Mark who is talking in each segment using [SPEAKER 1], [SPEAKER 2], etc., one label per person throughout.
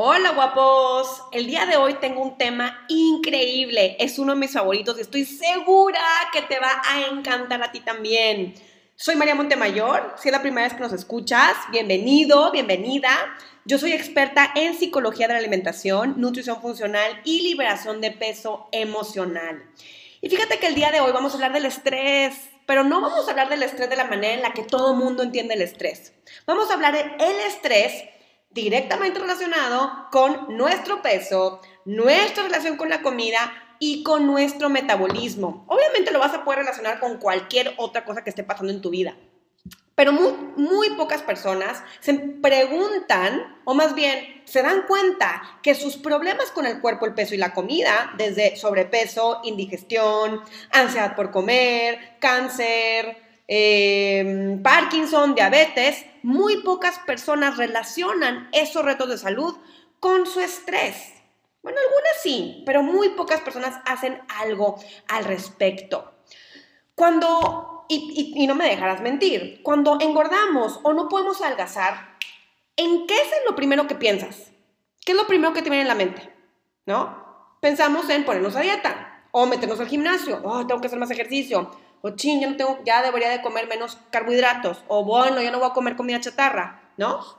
[SPEAKER 1] Hola guapos, el día de hoy tengo un tema increíble, es uno de mis favoritos y estoy segura que te va a encantar a ti también. Soy María Montemayor, si es la primera vez que nos escuchas, bienvenido, bienvenida. Yo soy experta en psicología de la alimentación, nutrición funcional y liberación de peso emocional. Y fíjate que el día de hoy vamos a hablar del estrés, pero no vamos a hablar del estrés de la manera en la que todo mundo entiende el estrés. Vamos a hablar del estrés directamente relacionado con nuestro peso, nuestra relación con la comida y con nuestro metabolismo. Obviamente lo vas a poder relacionar con cualquier otra cosa que esté pasando en tu vida. Pero muy, pocas personas se preguntan, o más bien se dan cuenta, que sus problemas con el cuerpo, el peso y la comida, desde sobrepeso, indigestión, ansiedad por comer, cáncer, eh, Parkinson, diabetes, muy pocas personas relacionan esos retos de salud con su estrés. Bueno, algunas sí, pero muy pocas personas hacen algo al respecto. Cuando, y, no me dejarás mentir, cuando engordamos o no podemos adelgazar, ¿en qué es lo primero que piensas? ¿Qué es lo primero que te viene en la mente? ¿No? Pensamos en ponernos a dieta o meternos al gimnasio, oh, tengo que hacer más ejercicio, o ching, ya, no tengo, ya debería de comer menos carbohidratos, o bueno, ya no voy a comer comida chatarra, ¿no?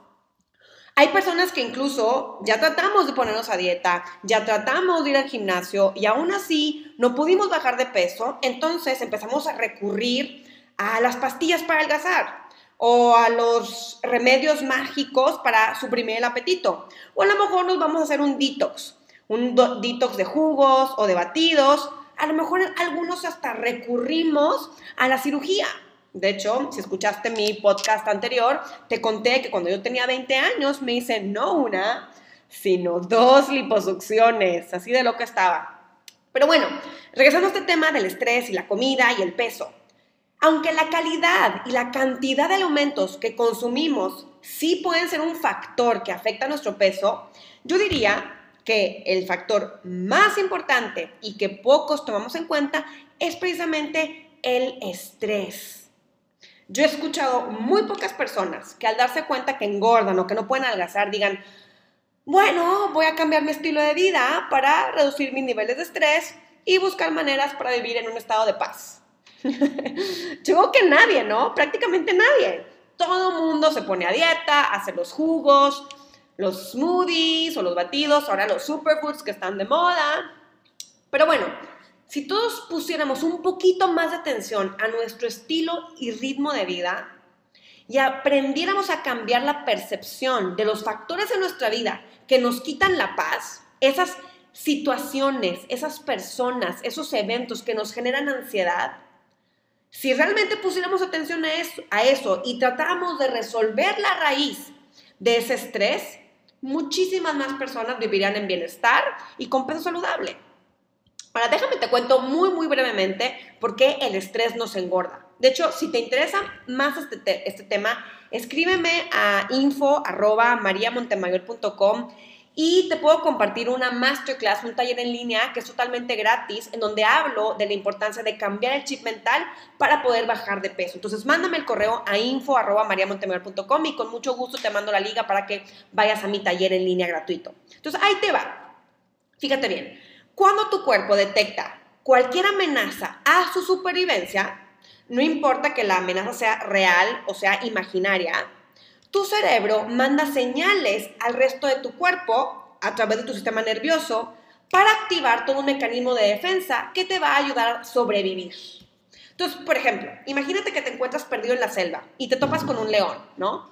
[SPEAKER 1] Hay personas que incluso ya tratamos de ponernos a dieta, ya tratamos de ir al gimnasio y aún así no pudimos bajar de peso, entonces empezamos a recurrir a las pastillas para adelgazar o a los remedios mágicos para suprimir el apetito. O a lo mejor nos vamos a hacer un detox, un detox de jugos o de batidos a lo mejor algunos hasta recurrimos a la cirugía. De hecho, si escuchaste mi podcast anterior, te conté que cuando yo tenía 20 años me hice no una, sino dos liposucciones, así de lo que estaba. Pero bueno, regresando a este tema del estrés y la comida y el peso. Aunque la calidad y la cantidad de alimentos que consumimos sí pueden ser un factor que afecta a nuestro peso, yo diría que el factor más importante y que pocos tomamos en cuenta es precisamente el estrés. Yo he escuchado muy pocas personas que al darse cuenta que engordan o que no pueden adelgazar digan, bueno, voy a cambiar mi estilo de vida para reducir mis niveles de estrés y buscar maneras para vivir en un estado de paz. Yo creo que nadie, ¿no? Prácticamente nadie. Todo mundo se pone a dieta, hace los jugos, los smoothies o los batidos, ahora los superfoods que están de moda. Pero bueno, si todos pusiéramos un poquito más de atención a nuestro estilo y ritmo de vida y aprendiéramos a cambiar la percepción de los factores en nuestra vida que nos quitan la paz, esas situaciones, esas personas, esos eventos que nos generan ansiedad, si realmente pusiéramos atención a eso, a eso y tratáramos de resolver la raíz de ese estrés, muchísimas más personas vivirían en bienestar y con peso saludable. Ahora, déjame te cuento muy, muy brevemente por qué el estrés nos engorda. De hecho, si te interesa más este, este tema, escríbeme a info.mariamontemayor.com y te puedo compartir una masterclass, un taller en línea que es totalmente gratis, en donde hablo de la importancia de cambiar el chip mental para poder bajar de peso. Entonces, mándame el correo a info.mariamontemayor.com y con mucho gusto te mando la liga para que vayas a mi taller en línea gratuito. Entonces, ahí te va. Fíjate bien, cuando tu cuerpo detecta cualquier amenaza a su supervivencia, no importa que la amenaza sea real o sea imaginaria, tu cerebro manda señales al resto de tu cuerpo a través de tu sistema nervioso para activar todo un mecanismo de defensa que te va a ayudar a sobrevivir. Entonces, por ejemplo, imagínate que te encuentras perdido en la selva y te topas con un león, ¿no?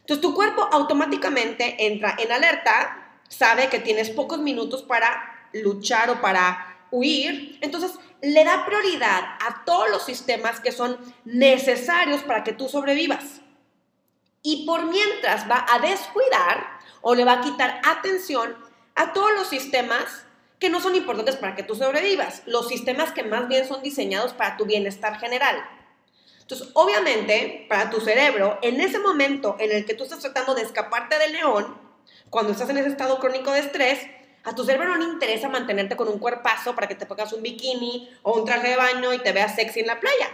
[SPEAKER 1] Entonces tu cuerpo automáticamente entra en alerta, sabe que tienes pocos minutos para luchar o para huir, entonces le da prioridad a todos los sistemas que son necesarios para que tú sobrevivas. Y por mientras va a descuidar o le va a quitar atención a todos los sistemas que no son importantes para que tú sobrevivas, los sistemas que más bien son diseñados para tu bienestar general. Entonces, obviamente, para tu cerebro, en ese momento en el que tú estás tratando de escaparte del león, cuando estás en ese estado crónico de estrés, a tu cerebro no le interesa mantenerte con un cuerpazo para que te pongas un bikini o un traje de baño y te veas sexy en la playa.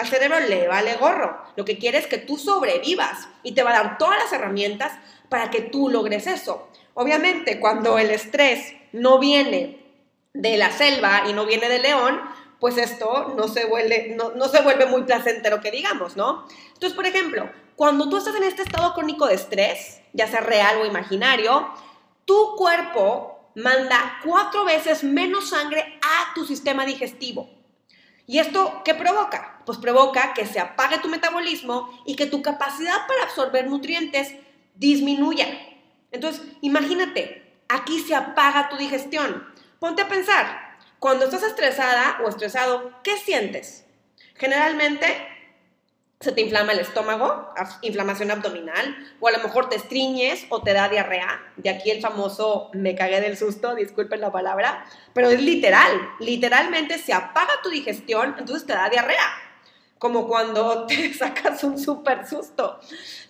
[SPEAKER 1] Al cerebro le vale gorro. Lo que quiere es que tú sobrevivas y te va a dar todas las herramientas para que tú logres eso. Obviamente, cuando el estrés no viene de la selva y no viene del león, pues esto no se vuelve, no, no se vuelve muy placentero que digamos, ¿no? Entonces, por ejemplo, cuando tú estás en este estado crónico de estrés, ya sea real o imaginario, tu cuerpo manda cuatro veces menos sangre a tu sistema digestivo. ¿Y esto qué provoca? Pues provoca que se apague tu metabolismo y que tu capacidad para absorber nutrientes disminuya. Entonces, imagínate, aquí se apaga tu digestión. Ponte a pensar, cuando estás estresada o estresado, ¿qué sientes? Generalmente se te inflama el estómago, inflamación abdominal, o a lo mejor te estriñes o te da diarrea. De aquí el famoso me cagué del susto, disculpen la palabra, pero es literal, literalmente se apaga tu digestión, entonces te da diarrea. Como cuando te sacas un súper susto.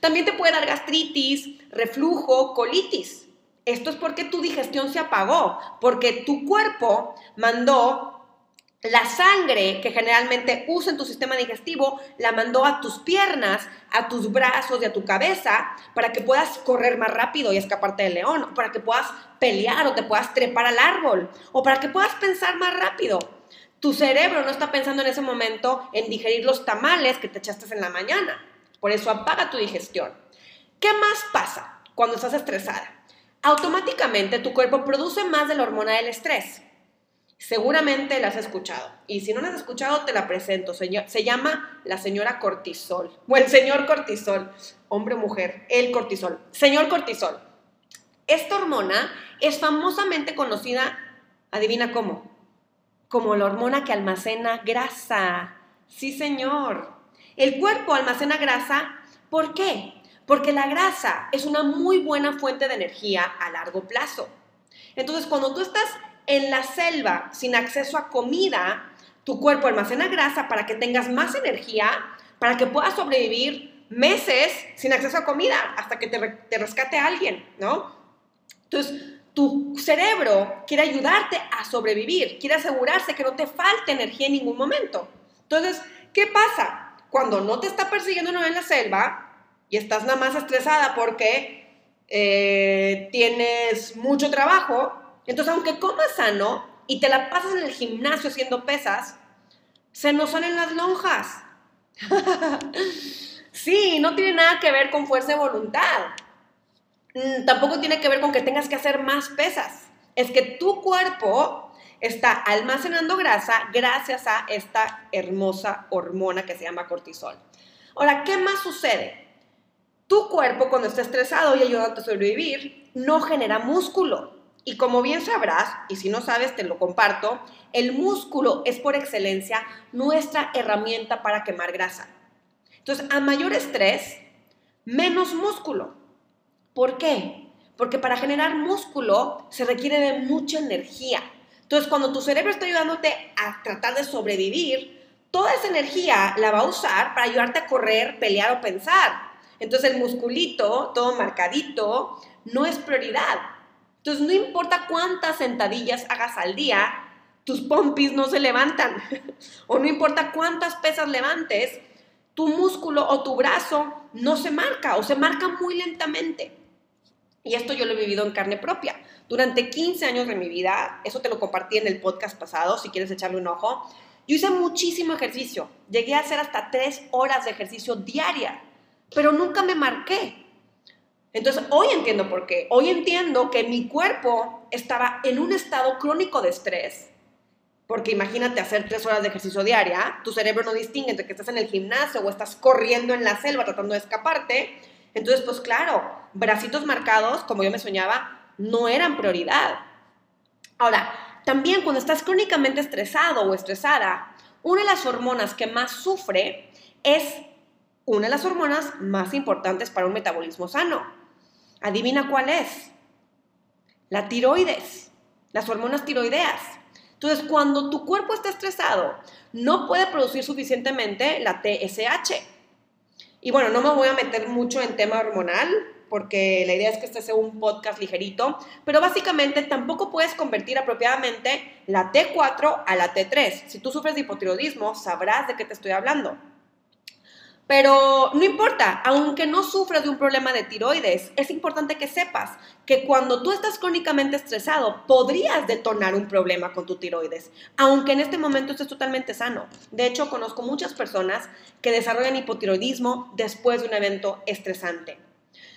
[SPEAKER 1] También te puede dar gastritis, reflujo, colitis. Esto es porque tu digestión se apagó, porque tu cuerpo mandó la sangre que generalmente usa en tu sistema digestivo la mandó a tus piernas, a tus brazos y a tu cabeza para que puedas correr más rápido y escaparte del león, para que puedas pelear o te puedas trepar al árbol, o para que puedas pensar más rápido. Tu cerebro no está pensando en ese momento en digerir los tamales que te echaste en la mañana. Por eso apaga tu digestión. ¿Qué más pasa cuando estás estresada? Automáticamente tu cuerpo produce más de la hormona del estrés. Seguramente la has escuchado. Y si no la has escuchado, te la presento. Se llama la señora cortisol. O el señor cortisol. Hombre o mujer. El cortisol. Señor cortisol. Esta hormona es famosamente conocida, adivina cómo, como la hormona que almacena grasa. Sí, señor. El cuerpo almacena grasa. ¿Por qué? Porque la grasa es una muy buena fuente de energía a largo plazo. Entonces, cuando tú estás en la selva sin acceso a comida, tu cuerpo almacena grasa para que tengas más energía, para que puedas sobrevivir meses sin acceso a comida hasta que te, te rescate alguien, ¿no? Entonces, tu cerebro quiere ayudarte a sobrevivir, quiere asegurarse que no te falte energía en ningún momento. Entonces, ¿qué pasa? Cuando no te está persiguiendo uno en la selva y estás nada más estresada porque eh, tienes mucho trabajo, entonces, aunque comas sano y te la pasas en el gimnasio haciendo pesas, se nos salen las lonjas. sí, no tiene nada que ver con fuerza de voluntad. Mm, tampoco tiene que ver con que tengas que hacer más pesas. Es que tu cuerpo está almacenando grasa gracias a esta hermosa hormona que se llama cortisol. Ahora, ¿qué más sucede? Tu cuerpo cuando está estresado y ayudándote a sobrevivir, no genera músculo. Y como bien sabrás, y si no sabes te lo comparto, el músculo es por excelencia nuestra herramienta para quemar grasa. Entonces, a mayor estrés, menos músculo. ¿Por qué? Porque para generar músculo se requiere de mucha energía. Entonces, cuando tu cerebro está ayudándote a tratar de sobrevivir, toda esa energía la va a usar para ayudarte a correr, pelear o pensar. Entonces, el musculito, todo marcadito, no es prioridad. Entonces, no importa cuántas sentadillas hagas al día, tus pompis no se levantan. o no importa cuántas pesas levantes, tu músculo o tu brazo no se marca o se marca muy lentamente. Y esto yo lo he vivido en carne propia. Durante 15 años de mi vida, eso te lo compartí en el podcast pasado, si quieres echarle un ojo, yo hice muchísimo ejercicio. Llegué a hacer hasta 3 horas de ejercicio diaria, pero nunca me marqué. Entonces, hoy entiendo por qué. Hoy entiendo que mi cuerpo estaba en un estado crónico de estrés. Porque imagínate hacer tres horas de ejercicio diaria, tu cerebro no distingue entre que estás en el gimnasio o estás corriendo en la selva tratando de escaparte. Entonces, pues claro, bracitos marcados, como yo me soñaba, no eran prioridad. Ahora, también cuando estás crónicamente estresado o estresada, una de las hormonas que más sufre es una de las hormonas más importantes para un metabolismo sano. Adivina cuál es. La tiroides, las hormonas tiroideas. Entonces, cuando tu cuerpo está estresado, no puede producir suficientemente la TSH. Y bueno, no me voy a meter mucho en tema hormonal, porque la idea es que este sea un podcast ligerito, pero básicamente tampoco puedes convertir apropiadamente la T4 a la T3. Si tú sufres de hipotiroidismo, sabrás de qué te estoy hablando. Pero no importa, aunque no sufras de un problema de tiroides, es importante que sepas que cuando tú estás crónicamente estresado, podrías detonar un problema con tu tiroides, aunque en este momento estés totalmente sano. De hecho, conozco muchas personas que desarrollan hipotiroidismo después de un evento estresante.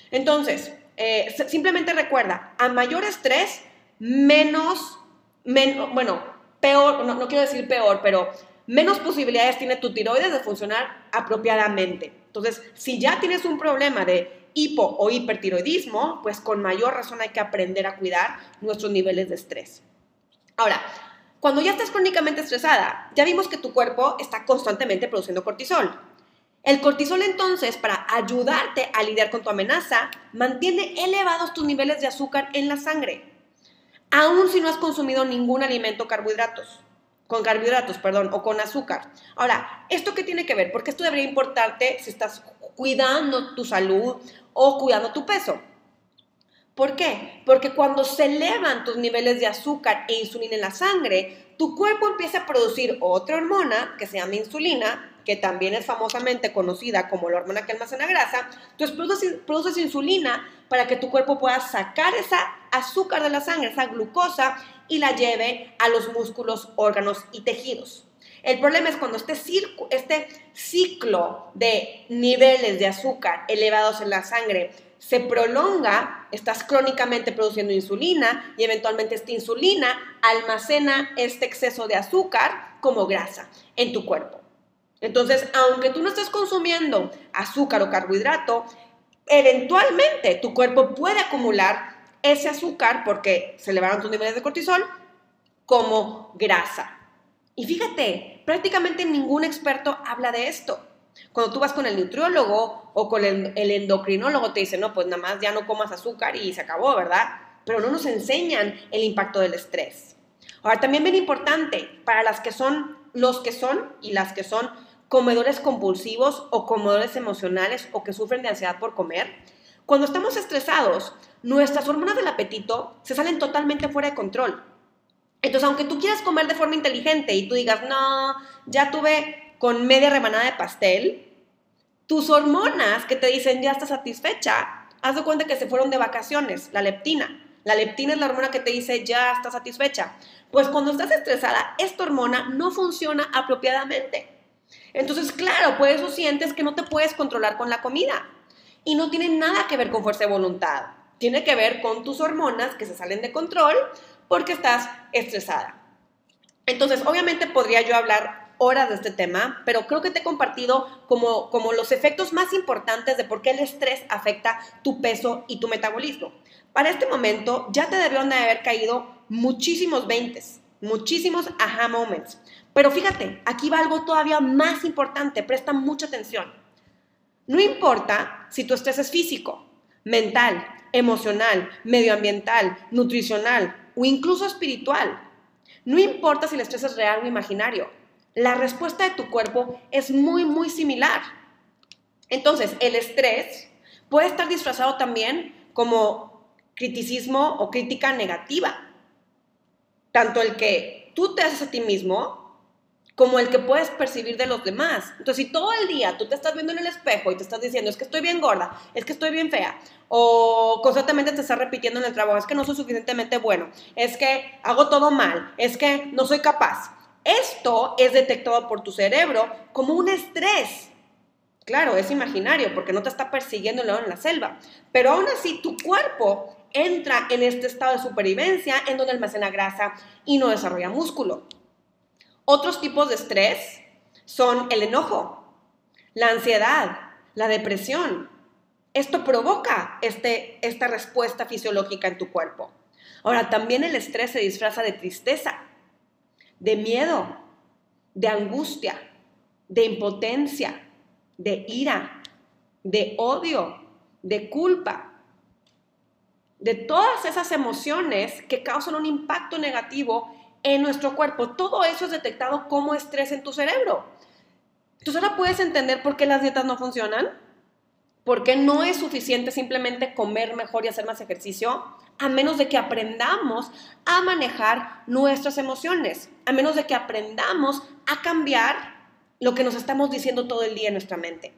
[SPEAKER 1] Entonces, eh, simplemente recuerda, a mayor estrés, menos, bueno, peor, no quiero decir peor, pero menos posibilidades tiene tu tiroides de funcionar apropiadamente. Entonces, si ya tienes un problema de hipo o hipertiroidismo, pues con mayor razón hay que aprender a cuidar nuestros niveles de estrés. Ahora, cuando ya estás crónicamente estresada, ya vimos que tu cuerpo está constantemente produciendo cortisol. El cortisol entonces, para ayudarte a lidiar con tu amenaza, mantiene elevados tus niveles de azúcar en la sangre, aun si no has consumido ningún alimento carbohidratos con carbohidratos, perdón, o con azúcar. Ahora, ¿esto qué tiene que ver? Porque esto debería importarte si estás cuidando tu salud o cuidando tu peso. ¿Por qué? Porque cuando se elevan tus niveles de azúcar e insulina en la sangre, tu cuerpo empieza a producir otra hormona que se llama insulina, que también es famosamente conocida como la hormona que almacena grasa. Entonces produces, produces insulina para que tu cuerpo pueda sacar esa azúcar de la sangre, esa glucosa, y la lleve a los músculos, órganos y tejidos. El problema es cuando este, este ciclo de niveles de azúcar elevados en la sangre se prolonga, estás crónicamente produciendo insulina y eventualmente esta insulina almacena este exceso de azúcar como grasa en tu cuerpo. Entonces, aunque tú no estés consumiendo azúcar o carbohidrato, eventualmente tu cuerpo puede acumular ese azúcar, porque se elevaron tus niveles de cortisol, como grasa. Y fíjate, prácticamente ningún experto habla de esto. Cuando tú vas con el nutriólogo o con el, endocrinólogo, te dicen, no, pues nada más ya no comas azúcar y se acabó, ¿verdad? Pero no nos enseñan el impacto del estrés. Ahora, también bien importante, para las que son, los que son y las que son comedores compulsivos o comedores emocionales o que sufren de ansiedad por comer, cuando estamos estresados, nuestras hormonas del apetito se salen totalmente fuera de control. Entonces, aunque tú quieras comer de forma inteligente y tú digas, no, ya tuve con media rebanada de pastel, tus hormonas que te dicen ya estás satisfecha, haz de cuenta que se fueron de vacaciones, la leptina. La leptina es la hormona que te dice ya estás satisfecha. Pues cuando estás estresada, esta hormona no funciona apropiadamente. Entonces, claro, por eso sientes que no te puedes controlar con la comida. Y no tiene nada que ver con fuerza de voluntad. Tiene que ver con tus hormonas que se salen de control porque estás estresada. Entonces, obviamente podría yo hablar horas de este tema, pero creo que te he compartido como, como los efectos más importantes de por qué el estrés afecta tu peso y tu metabolismo. Para este momento ya te debieron de haber caído muchísimos 20, muchísimos aha moments. Pero fíjate, aquí va algo todavía más importante, presta mucha atención. No importa si tu estrés es físico, mental, emocional, medioambiental, nutricional o incluso espiritual. No importa si el estrés es real o imaginario. La respuesta de tu cuerpo es muy, muy similar. Entonces, el estrés puede estar disfrazado también como criticismo o crítica negativa. Tanto el que tú te haces a ti mismo como el que puedes percibir de los demás. Entonces, si todo el día tú te estás viendo en el espejo y te estás diciendo, es que estoy bien gorda, es que estoy bien fea, o constantemente te estás repitiendo en el trabajo, es que no soy suficientemente bueno, es que hago todo mal, es que no soy capaz. Esto es detectado por tu cerebro como un estrés. Claro, es imaginario porque no te está persiguiendo en la selva. Pero aún así, tu cuerpo entra en este estado de supervivencia en donde almacena grasa y no desarrolla músculo. Otros tipos de estrés son el enojo, la ansiedad, la depresión. Esto provoca este, esta respuesta fisiológica en tu cuerpo. Ahora, también el estrés se disfraza de tristeza, de miedo, de angustia, de impotencia, de ira, de odio, de culpa, de todas esas emociones que causan un impacto negativo en nuestro cuerpo. Todo eso es detectado como estrés en tu cerebro. Entonces ahora puedes entender por qué las dietas no funcionan, por qué no es suficiente simplemente comer mejor y hacer más ejercicio, a menos de que aprendamos a manejar nuestras emociones, a menos de que aprendamos a cambiar lo que nos estamos diciendo todo el día en nuestra mente.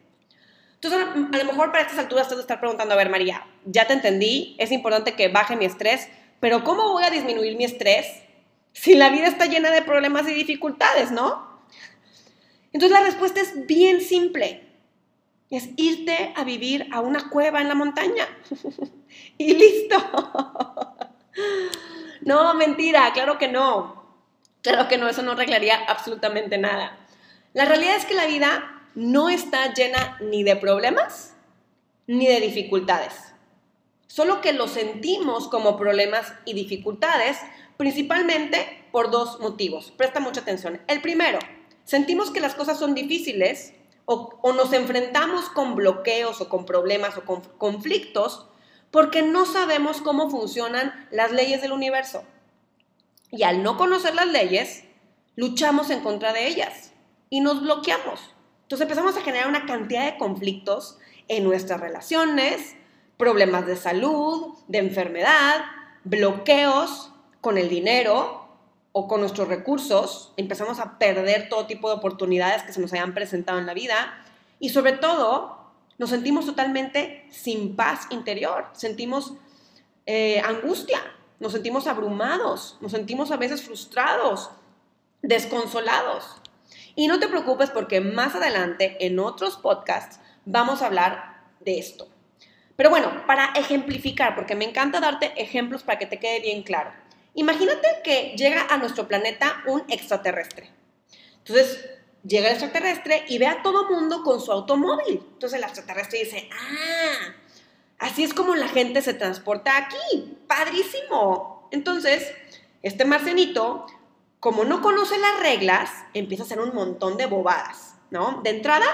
[SPEAKER 1] Entonces, a lo mejor para estas alturas te estar preguntando, a ver, María, ya te entendí, es importante que baje mi estrés, pero ¿cómo voy a disminuir mi estrés si la vida está llena de problemas y dificultades, no? Entonces, la respuesta es bien simple. Es irte a vivir a una cueva en la montaña. y listo. no, mentira, claro que no. Claro que no, eso no arreglaría absolutamente nada. La realidad es que la vida no está llena ni de problemas ni de dificultades. Solo que lo sentimos como problemas y dificultades principalmente por dos motivos. Presta mucha atención. El primero, sentimos que las cosas son difíciles o, o, nos enfrentamos con bloqueos o con problemas o con conflictos porque no sabemos cómo funcionan las leyes del universo. Y al no conocer las leyes, luchamos en contra de ellas y nos bloqueamos. Entonces empezamos a generar una cantidad de conflictos en nuestras relaciones, problemas de salud, de enfermedad, bloqueos con el dinero o con nuestros recursos. Empezamos a perder todo tipo de oportunidades que se nos hayan presentado en la vida y sobre todo nos sentimos totalmente sin paz interior, sentimos eh, angustia, nos sentimos abrumados, nos sentimos a veces frustrados, desconsolados. Y no te preocupes porque más adelante en otros podcasts vamos a hablar de esto. Pero bueno, para ejemplificar, porque me encanta darte ejemplos para que te quede bien claro. Imagínate que llega a nuestro planeta un extraterrestre. Entonces, llega el extraterrestre y ve a todo mundo con su automóvil. Entonces el extraterrestre dice, ah, así es como la gente se transporta aquí. Padrísimo. Entonces, este marcenito como no conoce las reglas, empieza a hacer un montón de bobadas, ¿no? De entrada,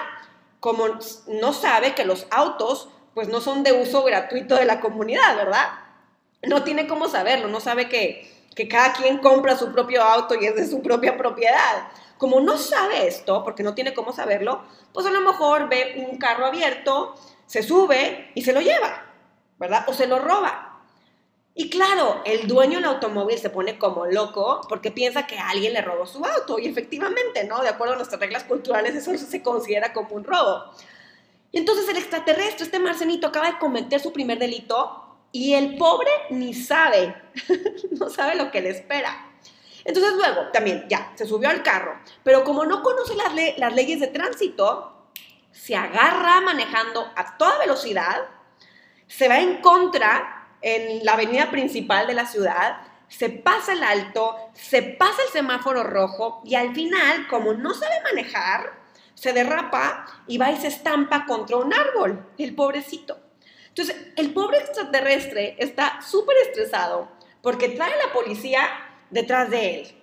[SPEAKER 1] como no sabe que los autos, pues no son de uso gratuito de la comunidad, ¿verdad? No tiene cómo saberlo, no sabe que, que cada quien compra su propio auto y es de su propia propiedad. Como no sabe esto, porque no tiene cómo saberlo, pues a lo mejor ve un carro abierto, se sube y se lo lleva, ¿verdad? O se lo roba. Y claro, el dueño del automóvil se pone como loco porque piensa que alguien le robó su auto. Y efectivamente, ¿no? De acuerdo a nuestras reglas culturales, eso se considera como un robo. Y entonces el extraterrestre, este marcenito, acaba de cometer su primer delito y el pobre ni sabe, no sabe lo que le espera. Entonces luego, también, ya, se subió al carro, pero como no conoce las, las leyes de tránsito, se agarra manejando a toda velocidad, se va en contra en la avenida principal de la ciudad, se pasa el alto, se pasa el semáforo rojo y al final, como no sabe manejar, se derrapa y va y se estampa contra un árbol, el pobrecito. Entonces, el pobre extraterrestre está súper estresado porque trae a la policía detrás de él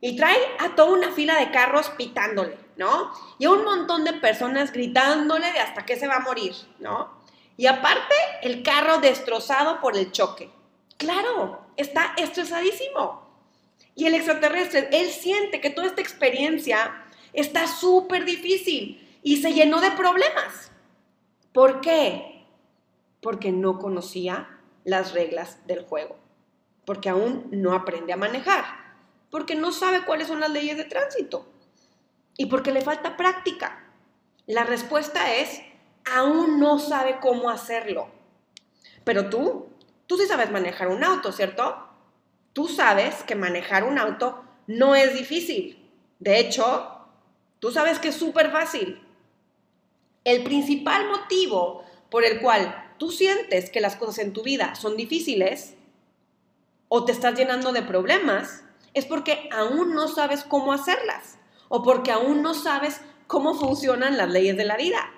[SPEAKER 1] y trae a toda una fila de carros pitándole, ¿no? Y a un montón de personas gritándole de hasta que se va a morir, ¿no? Y aparte, el carro destrozado por el choque. Claro, está estresadísimo. Y el extraterrestre, él siente que toda esta experiencia está súper difícil y se llenó de problemas. ¿Por qué? Porque no conocía las reglas del juego. Porque aún no aprende a manejar. Porque no sabe cuáles son las leyes de tránsito. Y porque le falta práctica. La respuesta es aún no sabe cómo hacerlo. Pero tú, tú sí sabes manejar un auto, ¿cierto? Tú sabes que manejar un auto no es difícil. De hecho, tú sabes que es súper fácil. El principal motivo por el cual tú sientes que las cosas en tu vida son difíciles o te estás llenando de problemas es porque aún no sabes cómo hacerlas o porque aún no sabes cómo funcionan las leyes de la vida.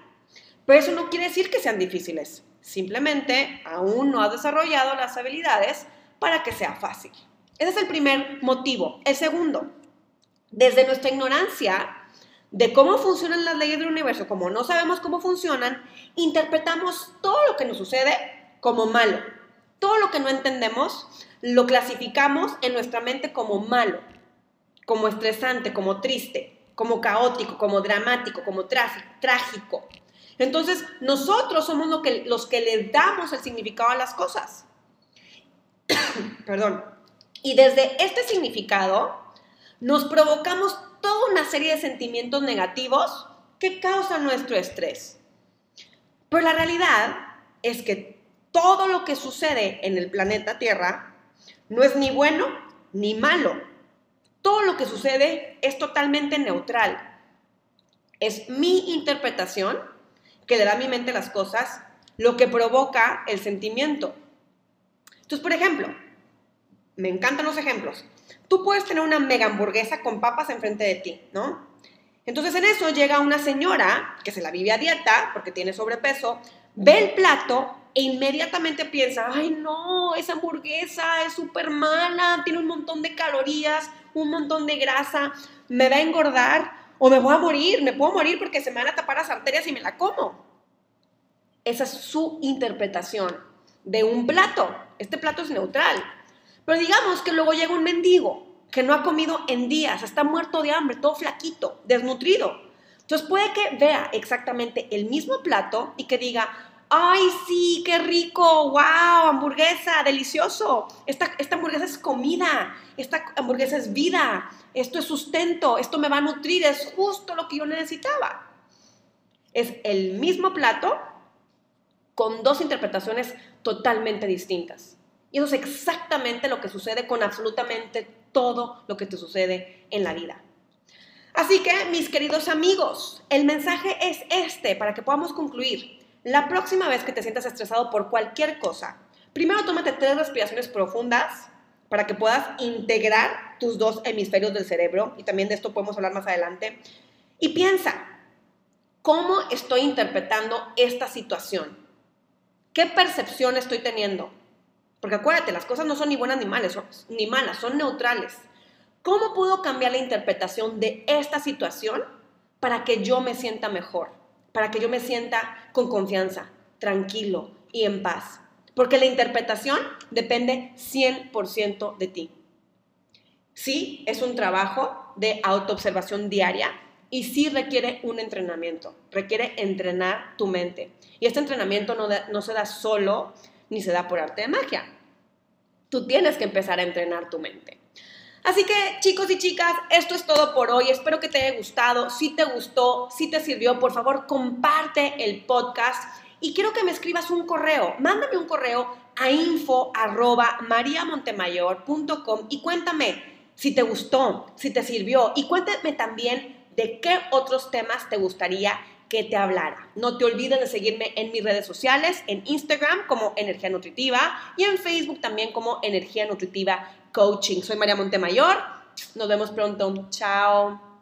[SPEAKER 1] Pero eso no quiere decir que sean difíciles. Simplemente aún no has desarrollado las habilidades para que sea fácil. Ese es el primer motivo. El segundo, desde nuestra ignorancia de cómo funcionan las leyes del universo, como no sabemos cómo funcionan, interpretamos todo lo que nos sucede como malo. Todo lo que no entendemos lo clasificamos en nuestra mente como malo, como estresante, como triste, como caótico, como dramático, como trágico. Entonces, nosotros somos lo que, los que le damos el significado a las cosas. Perdón. Y desde este significado, nos provocamos toda una serie de sentimientos negativos que causan nuestro estrés. Pero la realidad es que todo lo que sucede en el planeta Tierra no es ni bueno ni malo. Todo lo que sucede es totalmente neutral. Es mi interpretación que le da a mi mente las cosas lo que provoca el sentimiento. Entonces, por ejemplo, me encantan los ejemplos. Tú puedes tener una mega hamburguesa con papas enfrente de ti, ¿no? Entonces en eso llega una señora que se la vive a dieta porque tiene sobrepeso, ve el plato e inmediatamente piensa, ay no, esa hamburguesa es súper mala, tiene un montón de calorías, un montón de grasa, me va a engordar o me voy a morir, me puedo morir porque se me van a tapar las arterias y me la como. Esa es su interpretación de un plato. Este plato es neutral. Pero digamos que luego llega un mendigo que no ha comido en días, está muerto de hambre, todo flaquito, desnutrido. Entonces puede que vea exactamente el mismo plato y que diga, ay, sí, qué rico, wow, hamburguesa, delicioso. Esta, esta hamburguesa es comida, esta hamburguesa es vida, esto es sustento, esto me va a nutrir, es justo lo que yo necesitaba. Es el mismo plato con dos interpretaciones totalmente distintas. Y eso es exactamente lo que sucede con absolutamente todo lo que te sucede en la vida. Así que, mis queridos amigos, el mensaje es este para que podamos concluir. La próxima vez que te sientas estresado por cualquier cosa, primero tómate tres respiraciones profundas para que puedas integrar tus dos hemisferios del cerebro, y también de esto podemos hablar más adelante. Y piensa, ¿cómo estoy interpretando esta situación? ¿Qué percepción estoy teniendo? Porque acuérdate, las cosas no son ni buenas ni malas, son neutrales. ¿Cómo puedo cambiar la interpretación de esta situación para que yo me sienta mejor? Para que yo me sienta con confianza, tranquilo y en paz. Porque la interpretación depende 100% de ti. Sí, es un trabajo de autoobservación diaria y sí requiere un entrenamiento, requiere entrenar tu mente. Y este entrenamiento no, no se da solo ni se da por arte de magia. Tú tienes que empezar a entrenar tu mente. Así que chicos y chicas, esto es todo por hoy. Espero que te haya gustado. Si te gustó, si te sirvió, por favor comparte el podcast y quiero que me escribas un correo. Mándame un correo a info y cuéntame si te gustó, si te sirvió y cuéntame también de qué otros temas te gustaría que te hablara. No te olvides de seguirme en mis redes sociales, en Instagram como Energía Nutritiva y en Facebook también como Energía Nutritiva Coaching. Soy María Montemayor. Nos vemos pronto. Chao.